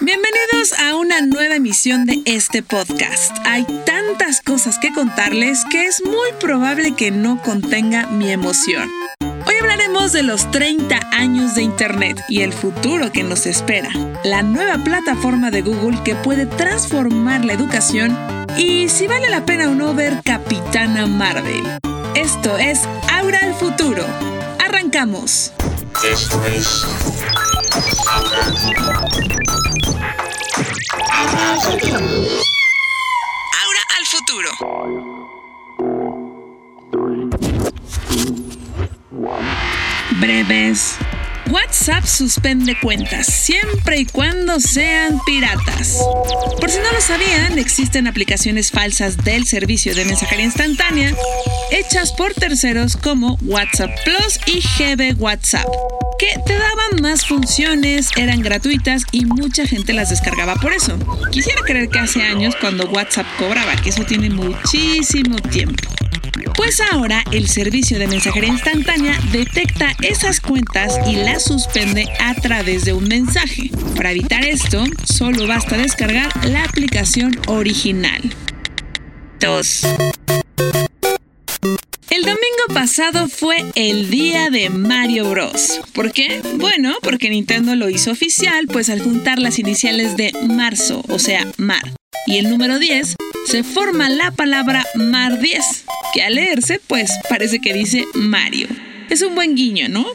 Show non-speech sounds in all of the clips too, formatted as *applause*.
Bienvenidos a una nueva emisión de este podcast. Hay tantas cosas que contarles que es muy probable que no contenga mi emoción. Hoy hablaremos de los 30 años de Internet y el futuro que nos espera, la nueva plataforma de Google que puede transformar la educación y si vale la pena o no ver Capitana Marvel. Esto es Aura al Futuro. Arrancamos. Esto es Aura al Futuro. Breves. WhatsApp suspende cuentas siempre y cuando sean piratas. Por si no lo sabían, existen aplicaciones falsas del servicio de mensajería instantánea hechas por terceros como WhatsApp Plus y GB WhatsApp, que te daban más funciones, eran gratuitas y mucha gente las descargaba por eso. Quisiera creer que hace años cuando WhatsApp cobraba, que eso tiene muchísimo tiempo. Pues ahora el servicio de mensajería instantánea detecta esas cuentas y las suspende a través de un mensaje. Para evitar esto, solo basta descargar la aplicación original. 2. Pasado fue el día de Mario Bros. ¿Por qué? Bueno, porque Nintendo lo hizo oficial, pues al juntar las iniciales de marzo, o sea, mar, y el número 10, se forma la palabra Mar 10, que al leerse, pues parece que dice Mario. Es un buen guiño, ¿no?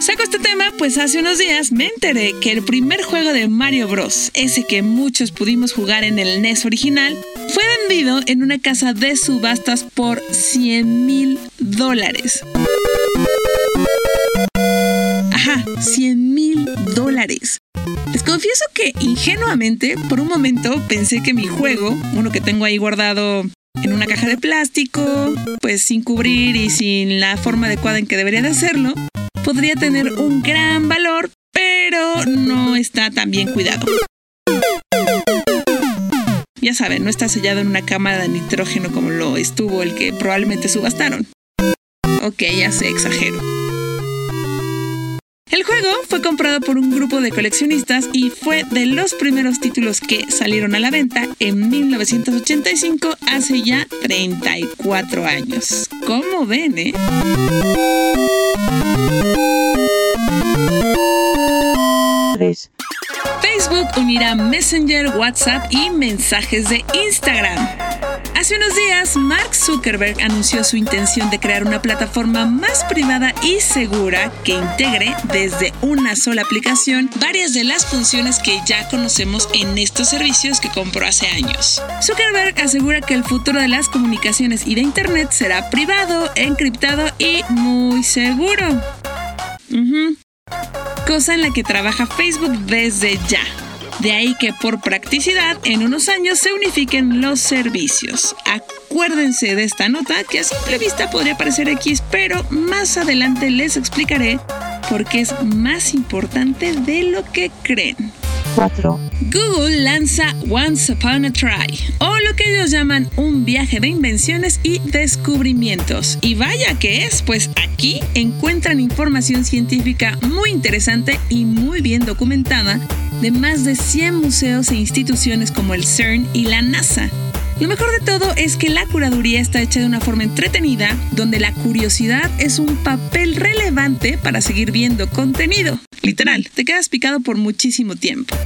Saco este tema, pues hace unos días me enteré que el primer juego de Mario Bros, ese que muchos pudimos jugar en el NES original, fue en una casa de subastas por 100 mil dólares. Ajá, 100 mil dólares. Les confieso que ingenuamente, por un momento pensé que mi juego, uno que tengo ahí guardado en una caja de plástico, pues sin cubrir y sin la forma adecuada en que debería de hacerlo, podría tener un gran valor, pero no está tan bien cuidado. Ya saben, no está sellado en una cámara de nitrógeno como lo estuvo el que probablemente subastaron. Ok, ya sé, exagero. El juego fue comprado por un grupo de coleccionistas y fue de los primeros títulos que salieron a la venta en 1985, hace ya 34 años. ¿Cómo ven, eh? Facebook unirá Messenger, WhatsApp y mensajes de Instagram. Hace unos días, Mark Zuckerberg anunció su intención de crear una plataforma más privada y segura que integre desde una sola aplicación varias de las funciones que ya conocemos en estos servicios que compró hace años. Zuckerberg asegura que el futuro de las comunicaciones y de Internet será privado, encriptado y muy seguro. Cosa en la que trabaja Facebook desde ya. De ahí que por practicidad en unos años se unifiquen los servicios. Acuérdense de esta nota que a simple vista podría parecer X, pero más adelante les explicaré por qué es más importante de lo que creen. 4. Google lanza Once Upon a Try, o lo que ellos llaman un viaje de invenciones y descubrimientos. Y vaya que es, pues aquí encuentran información científica muy interesante y muy bien documentada de más de 100 museos e instituciones como el CERN y la NASA. Lo mejor de todo es que la curaduría está hecha de una forma entretenida, donde la curiosidad es un papel relevante para seguir viendo contenido. Literal, te quedas picado por muchísimo tiempo.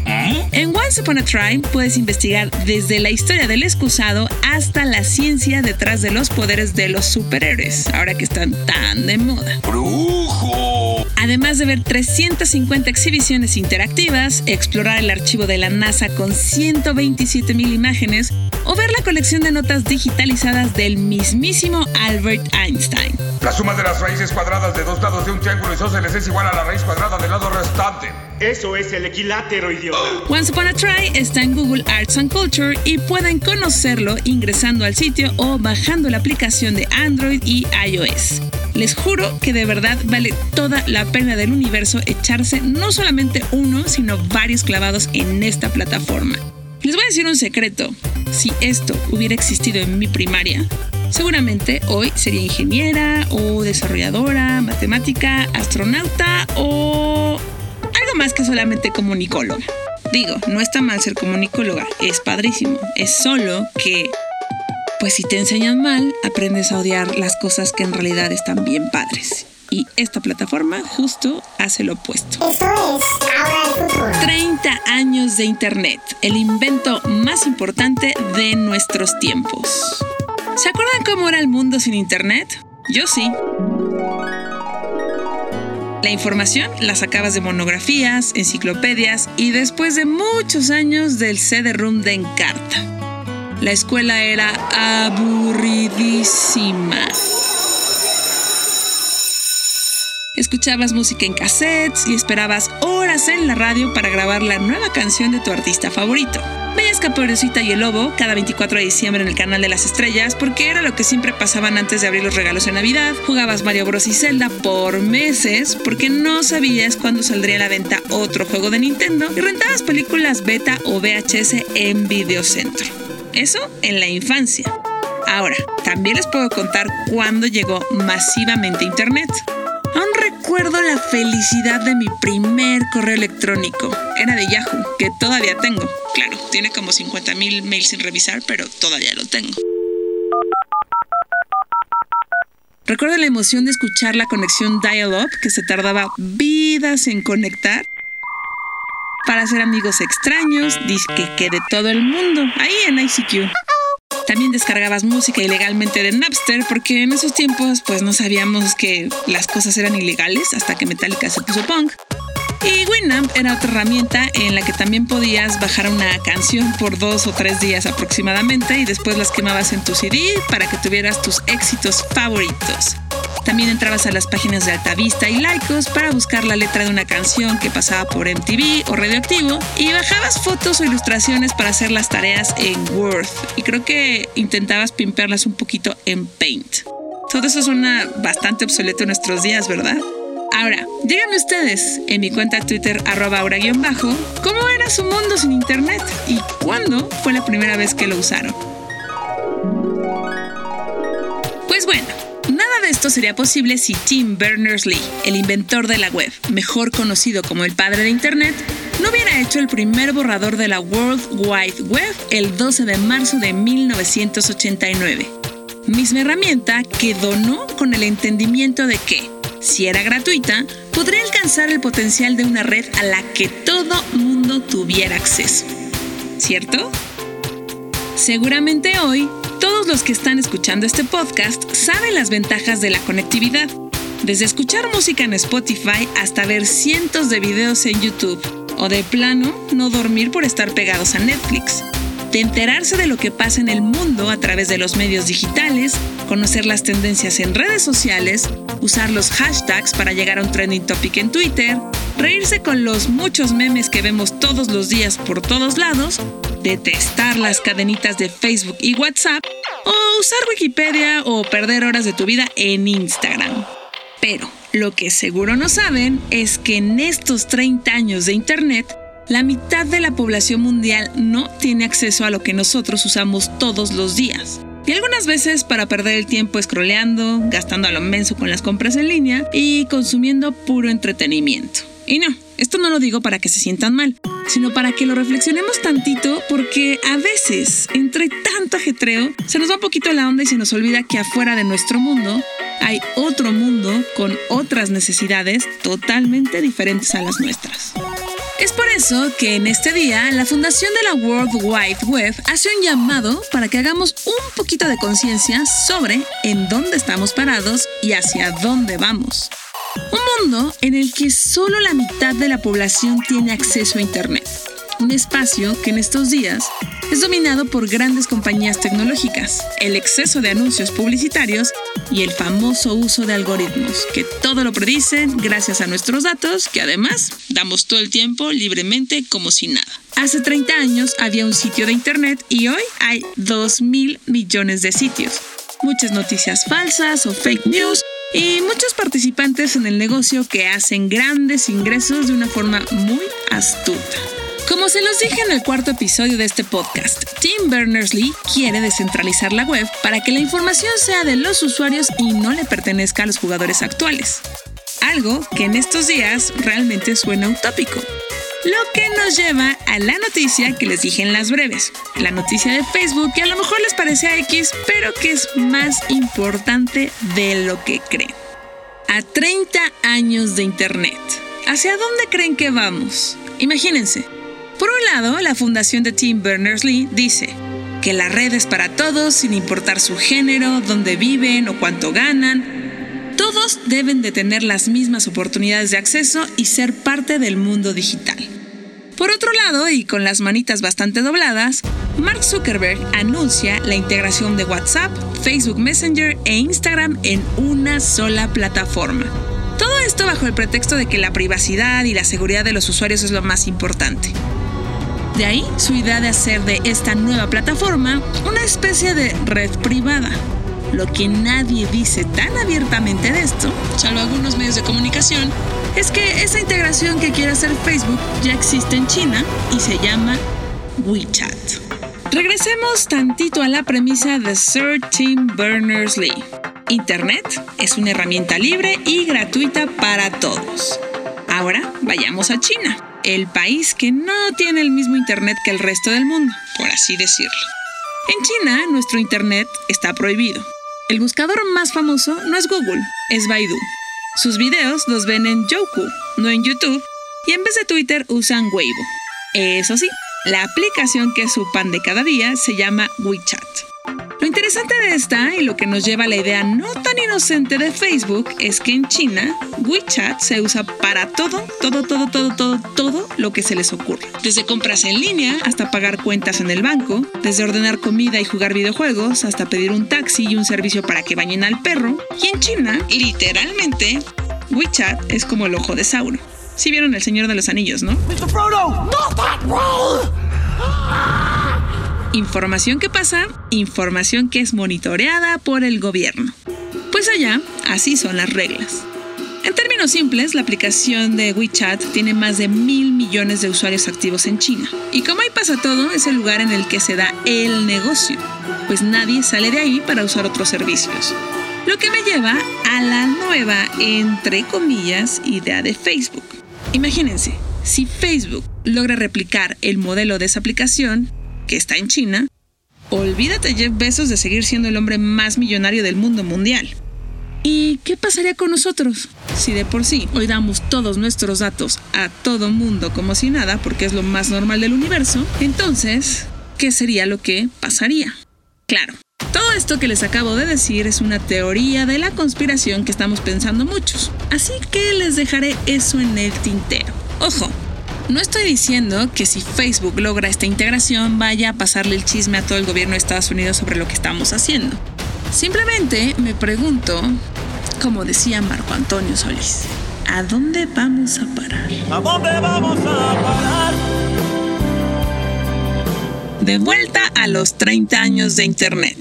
En Once Upon a Try puedes investigar desde la historia del excusado hasta la ciencia detrás de los poderes de los superhéroes, ahora que están tan de moda. ¡Brujo! Además de ver 350 exhibiciones interactivas, explorar el archivo de la NASA con 127 mil imágenes o ver la colección de notas digitalizadas del mismísimo Albert Einstein. La suma de las raíces cuadradas de dos lados de un triángulo isósceles es igual a la raíz cuadrada del lado restante. Eso es el equilátero, idiota. Once Upon a Try está en Google Arts and Culture y pueden conocerlo ingresando al sitio o bajando la aplicación de Android y iOS. Les juro que de verdad vale toda la pena del universo echarse no solamente uno, sino varios clavados en esta plataforma. Les voy a decir un secreto. Si esto hubiera existido en mi primaria, seguramente hoy sería ingeniera o desarrolladora, matemática, astronauta o algo más que solamente comunicóloga. Digo, no está mal ser comunicóloga, es padrísimo. Es solo que, pues si te enseñan mal, aprendes a odiar las cosas que en realidad están bien padres. Y esta plataforma justo hace lo opuesto. 30 años de Internet, el invento más importante de nuestros tiempos. ¿Se acuerdan cómo era el mundo sin Internet? Yo sí. La información la sacabas de monografías, enciclopedias y después de muchos años del CD-ROOM de Encarta. La escuela era aburridísima. Escuchabas música en cassettes y esperabas en la radio para grabar la nueva canción de tu artista favorito. Veías Caperucita y el Lobo cada 24 de diciembre en el canal de las estrellas porque era lo que siempre pasaban antes de abrir los regalos en Navidad. Jugabas Mario Bros y Zelda por meses porque no sabías cuándo saldría a la venta otro juego de Nintendo y rentabas películas beta o VHS en Videocentro. Eso en la infancia. Ahora, también les puedo contar cuándo llegó masivamente Internet. Aún recuerdo la felicidad de mi primer correo electrónico. Era de Yahoo, que todavía tengo. Claro, tiene como 50 mil mails sin revisar, pero todavía lo tengo. Recuerdo la emoción de escuchar la conexión dial-up que se tardaba vidas en conectar para hacer amigos extraños, disque que de todo el mundo, ahí en ICQ. También descargabas música ilegalmente de Napster porque en esos tiempos pues no sabíamos que las cosas eran ilegales hasta que Metallica se puso punk. Y Winamp era otra herramienta en la que también podías bajar una canción por dos o tres días aproximadamente y después las quemabas en tu CD para que tuvieras tus éxitos favoritos. También entrabas a las páginas de Altavista y Laicos para buscar la letra de una canción que pasaba por MTV o Radioactivo y bajabas fotos o ilustraciones para hacer las tareas en Word. Y creo que intentabas pimpearlas un poquito en Paint. Todo eso suena bastante obsoleto en nuestros días, ¿verdad? Ahora, díganme ustedes en mi cuenta Twitter, arroba aura-bajo, cómo era su mundo sin internet y cuándo fue la primera vez que lo usaron. Pues bueno, nada de esto sería posible si Tim Berners-Lee, el inventor de la web, mejor conocido como el padre de Internet, no hubiera hecho el primer borrador de la World Wide Web el 12 de marzo de 1989. Misma herramienta que donó con el entendimiento de que, si era gratuita, podría alcanzar el potencial de una red a la que todo mundo tuviera acceso. ¿Cierto? Seguramente hoy todos los que están escuchando este podcast saben las ventajas de la conectividad, desde escuchar música en Spotify hasta ver cientos de videos en YouTube, o de plano no dormir por estar pegados a Netflix, de enterarse de lo que pasa en el mundo a través de los medios digitales, conocer las tendencias en redes sociales, usar los hashtags para llegar a un trending topic en Twitter, reírse con los muchos memes que vemos todos los días por todos lados, detestar las cadenitas de Facebook y WhatsApp, o usar Wikipedia o perder horas de tu vida en Instagram. Pero lo que seguro no saben es que en estos 30 años de Internet, la mitad de la población mundial no tiene acceso a lo que nosotros usamos todos los días. Y algunas veces para perder el tiempo scrolleando, gastando a lo menso con las compras en línea y consumiendo puro entretenimiento. Y no, esto no lo digo para que se sientan mal, sino para que lo reflexionemos tantito porque a veces, entre tanto ajetreo, se nos va un poquito la onda y se nos olvida que afuera de nuestro mundo hay otro mundo con otras necesidades totalmente diferentes a las nuestras. Es por eso que en este día la Fundación de la World Wide Web hace un llamado para que hagamos un poquito de conciencia sobre en dónde estamos parados y hacia dónde vamos. Un mundo en el que solo la mitad de la población tiene acceso a Internet. Un espacio que en estos días es dominado por grandes compañías tecnológicas, el exceso de anuncios publicitarios y el famoso uso de algoritmos, que todo lo predicen gracias a nuestros datos, que además damos todo el tiempo libremente como si nada. Hace 30 años había un sitio de Internet y hoy hay 2 mil millones de sitios. Muchas noticias falsas o fake news y muchos participantes en el negocio que hacen grandes ingresos de una forma muy astuta. Como se los dije en el cuarto episodio de este podcast, Tim Berners-Lee quiere descentralizar la web para que la información sea de los usuarios y no le pertenezca a los jugadores actuales. Algo que en estos días realmente suena utópico. Lo que nos lleva a la noticia que les dije en las breves. La noticia de Facebook que a lo mejor les parece a X, pero que es más importante de lo que creen. A 30 años de Internet. ¿Hacia dónde creen que vamos? Imagínense. Por un lado, la fundación de Tim Berners-Lee dice que la red es para todos sin importar su género, dónde viven o cuánto ganan. Todos deben de tener las mismas oportunidades de acceso y ser parte del mundo digital. Por otro lado, y con las manitas bastante dobladas, Mark Zuckerberg anuncia la integración de WhatsApp, Facebook Messenger e Instagram en una sola plataforma. Todo esto bajo el pretexto de que la privacidad y la seguridad de los usuarios es lo más importante. De ahí su idea de hacer de esta nueva plataforma una especie de red privada. Lo que nadie dice tan abiertamente de esto, salvo algunos medios de comunicación, es que esa integración que quiere hacer Facebook ya existe en China y se llama WeChat. Regresemos tantito a la premisa de Sir Tim Berners-Lee. Internet es una herramienta libre y gratuita para todos. Ahora vayamos a China, el país que no tiene el mismo Internet que el resto del mundo, por así decirlo. En China, nuestro Internet está prohibido. El buscador más famoso no es Google, es Baidu. Sus videos los ven en Youku, no en YouTube, y en vez de Twitter usan Weibo. Eso sí, la aplicación que es su pan de cada día se llama WeChat. Lo interesante de esta y lo que nos lleva a la idea no tan inocente de Facebook es que en China WeChat se usa para todo, todo, todo, todo, todo, todo lo que se les ocurre. Desde compras en línea hasta pagar cuentas en el banco, desde ordenar comida y jugar videojuegos hasta pedir un taxi y un servicio para que bañen al perro. Y en China, literalmente, WeChat es como el ojo de Sauron. Si vieron El Señor de los Anillos, ¿no? Información que pasa, información que es monitoreada por el gobierno. Pues allá, así son las reglas. En términos simples, la aplicación de WeChat tiene más de mil millones de usuarios activos en China. Y como ahí pasa todo, es el lugar en el que se da el negocio, pues nadie sale de ahí para usar otros servicios. Lo que me lleva a la nueva, entre comillas, idea de Facebook. Imagínense, si Facebook logra replicar el modelo de esa aplicación, que está en China, olvídate Jeff Bezos de seguir siendo el hombre más millonario del mundo mundial. ¿Y qué pasaría con nosotros? Si de por sí hoy damos todos nuestros datos a todo mundo como si nada, porque es lo más normal del universo, entonces, ¿qué sería lo que pasaría? Claro, todo esto que les acabo de decir es una teoría de la conspiración que estamos pensando muchos, así que les dejaré eso en el tintero. Ojo, no estoy diciendo que si Facebook logra esta integración vaya a pasarle el chisme a todo el gobierno de Estados Unidos sobre lo que estamos haciendo. Simplemente me pregunto, como decía Marco Antonio Solís, ¿a dónde vamos a parar? ¿A dónde vamos a parar? De vuelta a los 30 años de Internet.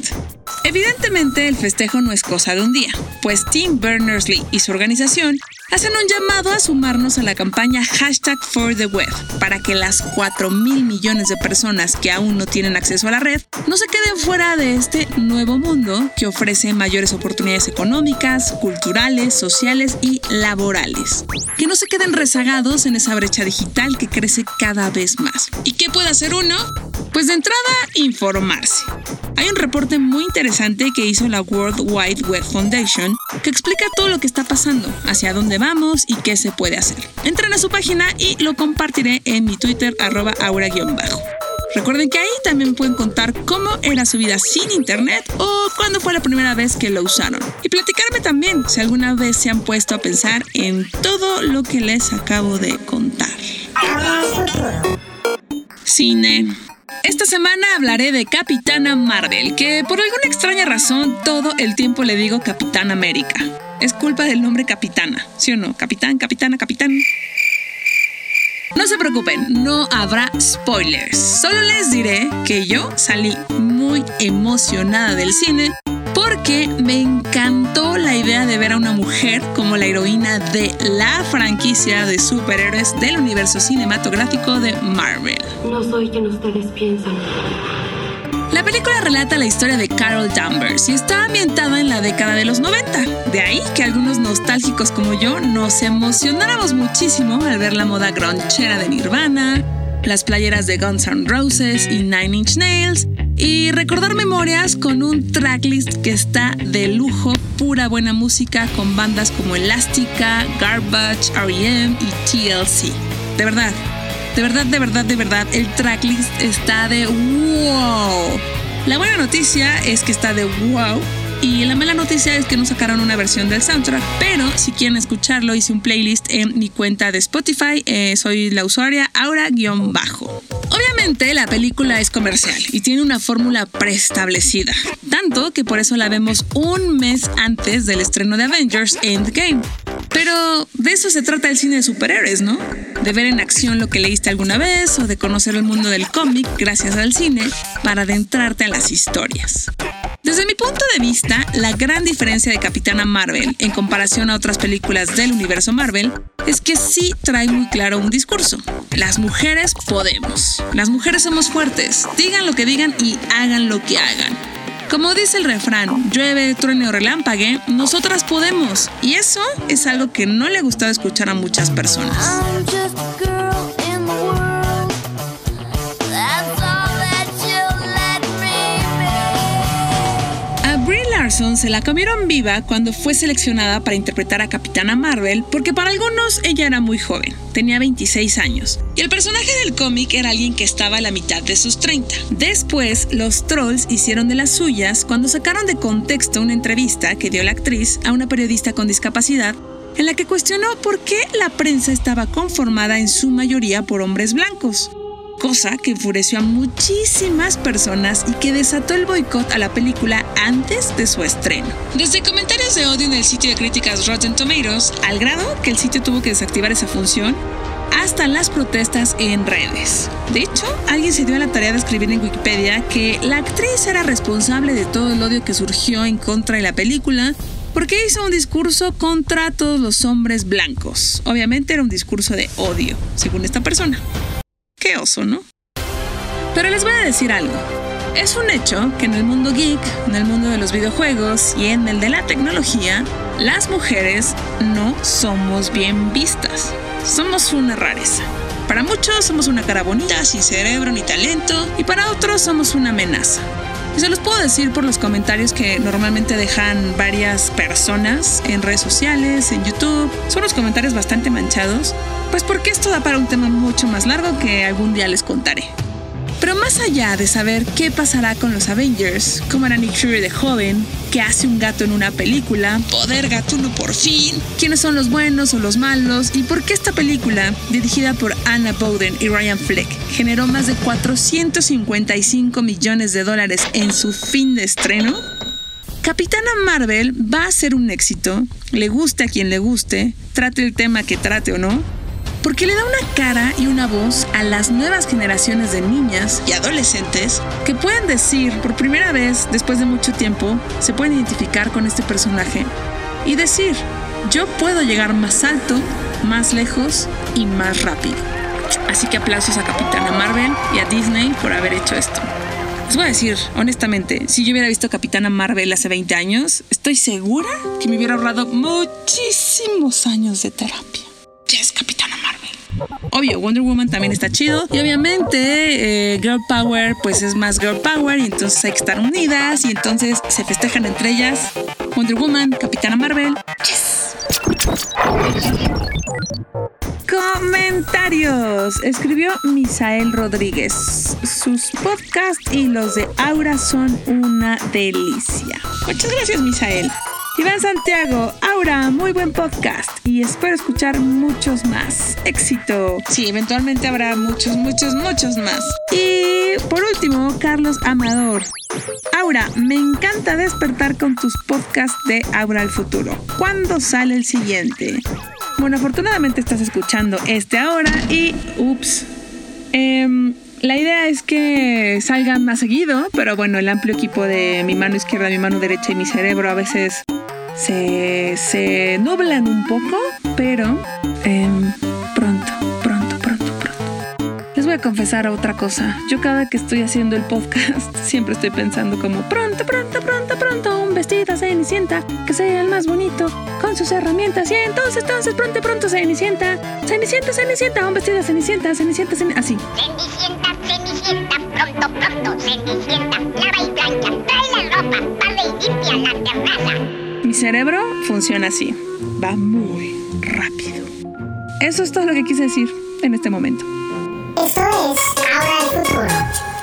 Evidentemente el festejo no es cosa de un día, pues Tim Berners-Lee y su organización hacen un llamado a sumarnos a la campaña hashtag for the web para que las 4 mil millones de personas que aún no tienen acceso a la red no se queden fuera de este nuevo mundo que ofrece mayores oportunidades económicas, culturales, sociales y laborales. Que no se queden rezagados en esa brecha digital que crece cada vez más. ¿Y qué puede hacer uno? Pues de entrada, informarse. Hay un reporte muy interesante que hizo la World Wide Web Foundation que explica todo lo que está pasando, hacia dónde vamos y qué se puede hacer. Entren a su página y lo compartiré en mi Twitter arroba aura-bajo. Recuerden que ahí también pueden contar cómo era su vida sin internet o cuándo fue la primera vez que lo usaron. Y platicarme también si alguna vez se han puesto a pensar en todo lo que les acabo de contar. Cine. Esta semana hablaré de Capitana Marvel, que por alguna extraña razón todo el tiempo le digo Capitán América. Es culpa del nombre Capitana, ¿sí o no? Capitán, Capitana, Capitán. No se preocupen, no habrá spoilers. Solo les diré que yo salí muy emocionada del cine porque me encantó la idea de ver a una mujer como la heroína de la franquicia de superhéroes del universo cinematográfico de Marvel. No soy quien ustedes piensan. La película relata la historia de Carol Danvers y está ambientada en la década de los 90. De ahí que algunos nostálgicos como yo nos emocionáramos muchísimo al ver la moda gronchera de Nirvana, las playeras de Guns N' Roses y Nine Inch Nails, y recordar memorias con un tracklist que está de lujo, pura buena música con bandas como Elástica, Garbage, REM y TLC. De verdad, de verdad, de verdad, de verdad, el tracklist está de wow. La buena noticia es que está de wow y la mala noticia es que no sacaron una versión del soundtrack, pero si quieren escucharlo, hice un playlist en mi cuenta de Spotify. Eh, soy la usuaria Aura-Bajo. Obviamente la película es comercial y tiene una fórmula preestablecida, tanto que por eso la vemos un mes antes del estreno de Avengers Endgame. Pero de eso se trata el cine de superhéroes, ¿no? De ver en acción lo que leíste alguna vez o de conocer el mundo del cómic gracias al cine para adentrarte a las historias. Desde mi punto de vista, la gran diferencia de Capitana Marvel en comparación a otras películas del universo Marvel es que sí trae muy claro un discurso. Las mujeres podemos. Las mujeres somos fuertes. Digan lo que digan y hagan lo que hagan. Como dice el refrán, llueve, truene o relámpague, nosotras podemos. Y eso es algo que no le ha gustado escuchar a muchas personas. Larson se la comieron viva cuando fue seleccionada para interpretar a Capitana Marvel porque para algunos ella era muy joven, tenía 26 años, y el personaje del cómic era alguien que estaba a la mitad de sus 30. Después, los trolls hicieron de las suyas cuando sacaron de contexto una entrevista que dio la actriz a una periodista con discapacidad en la que cuestionó por qué la prensa estaba conformada en su mayoría por hombres blancos cosa que enfureció a muchísimas personas y que desató el boicot a la película antes de su estreno. Desde comentarios de odio en el sitio de críticas Rotten Tomatoes, al grado que el sitio tuvo que desactivar esa función, hasta las protestas en redes. De hecho, alguien se dio a la tarea de escribir en Wikipedia que la actriz era responsable de todo el odio que surgió en contra de la película porque hizo un discurso contra todos los hombres blancos. Obviamente era un discurso de odio, según esta persona. Qué oso, ¿no? Pero les voy a decir algo. Es un hecho que en el mundo geek, en el mundo de los videojuegos y en el de la tecnología, las mujeres no somos bien vistas. Somos una rareza. Para muchos somos una cara bonita, sin cerebro ni talento, y para otros somos una amenaza. Y se los puedo decir por los comentarios que normalmente dejan varias personas en redes sociales, en YouTube. Son unos comentarios bastante manchados, pues porque esto da para un tema mucho más largo que algún día les contaré. Pero más allá de saber qué pasará con los Avengers, cómo era Nick Fury de joven, qué hace un gato en una película, poder gatuno por fin, quiénes son los buenos o los malos y por qué esta película, dirigida por Anna Bowden y Ryan Fleck, generó más de 455 millones de dólares en su fin de estreno, Capitana Marvel va a ser un éxito, le guste a quien le guste, trate el tema que trate o no, porque le da una cara y una voz a las nuevas generaciones de niñas y adolescentes que pueden decir por primera vez después de mucho tiempo, se pueden identificar con este personaje y decir, yo puedo llegar más alto, más lejos y más rápido. Así que aplausos a Capitana Marvel y a Disney por haber hecho esto. Les voy a decir, honestamente, si yo hubiera visto Capitana Marvel hace 20 años, estoy segura que me hubiera ahorrado muchísimos años de terapia. Obvio, Wonder Woman también está chido. Y obviamente, eh, Girl Power, pues es más Girl Power. Y entonces hay que estar unidas. Y entonces se festejan entre ellas. Wonder Woman, Capitana Marvel. Yes. Comentarios. Escribió Misael Rodríguez. Sus podcasts y los de Aura son una delicia. Muchas gracias, Misael. Iván Santiago, Aura, muy buen podcast y espero escuchar muchos más. Éxito. Sí, eventualmente habrá muchos, muchos, muchos más. Y por último, Carlos Amador. Aura, me encanta despertar con tus podcasts de Aura al futuro. ¿Cuándo sale el siguiente? Bueno, afortunadamente estás escuchando este ahora y ups. Em, la idea es que salgan más seguido, pero bueno, el amplio equipo de mi mano izquierda, mi mano derecha y mi cerebro a veces se, se nublan un poco, pero em, pronto, pronto, pronto, pronto. Les voy a confesar otra cosa. Yo cada que estoy haciendo el podcast *laughs* siempre estoy pensando como pronto, pronto, pronto, pronto, un vestido Cenicienta que sea el más bonito con sus herramientas. Y entonces, entonces, pronto, pronto, Cenicienta. Cenicienta, Cenicienta, un vestido Cenicienta, Cenicienta, Cenicienta. Así. Cenicienta, pronto, pronto, Cenicienta. Lava y plancha, trae la ropa, barre y limpia la terraza. Mi cerebro funciona así. Va muy rápido. Eso es todo lo que quise decir en este momento. Esto es Ahora el futuro.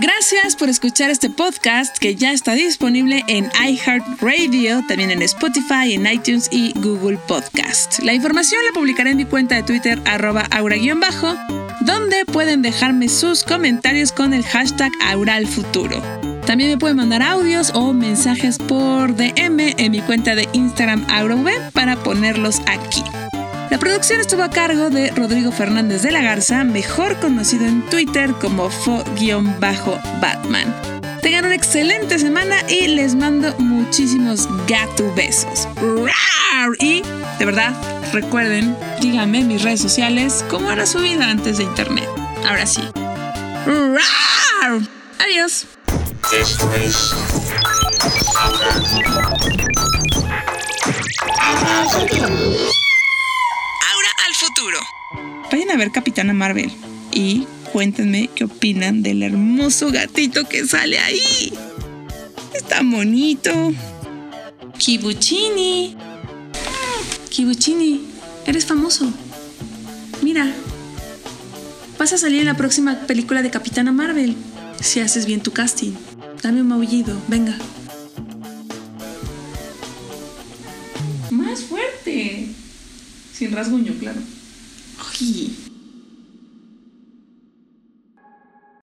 Gracias por escuchar este podcast que ya está disponible en iHeartRadio, también en Spotify, en iTunes y Google Podcast. La información la publicaré en mi cuenta de Twitter arroba aura-bajo, pueden dejarme sus comentarios con el hashtag auralfuturo. También me pueden mandar audios o mensajes por DM en mi cuenta de Instagram AuraV para ponerlos aquí. La producción estuvo a cargo de Rodrigo Fernández de la Garza, mejor conocido en Twitter como fo-batman. Tengan una excelente semana y les mando muchísimos gato besos. ¡Rar! Y, de verdad, recuerden, díganme en mis redes sociales cómo era su vida antes de internet. Ahora sí. ¡Rar! Adiós. Aura al futuro. Vayan a ver Capitana Marvel y cuéntenme qué opinan del hermoso gatito que sale ahí. Está bonito. Kibuchini. Kibuchini, eres famoso. Mira, vas a salir en la próxima película de Capitana Marvel. Si haces bien tu casting. Dame un maullido, venga. Más fuerte. Sin rasguño, claro.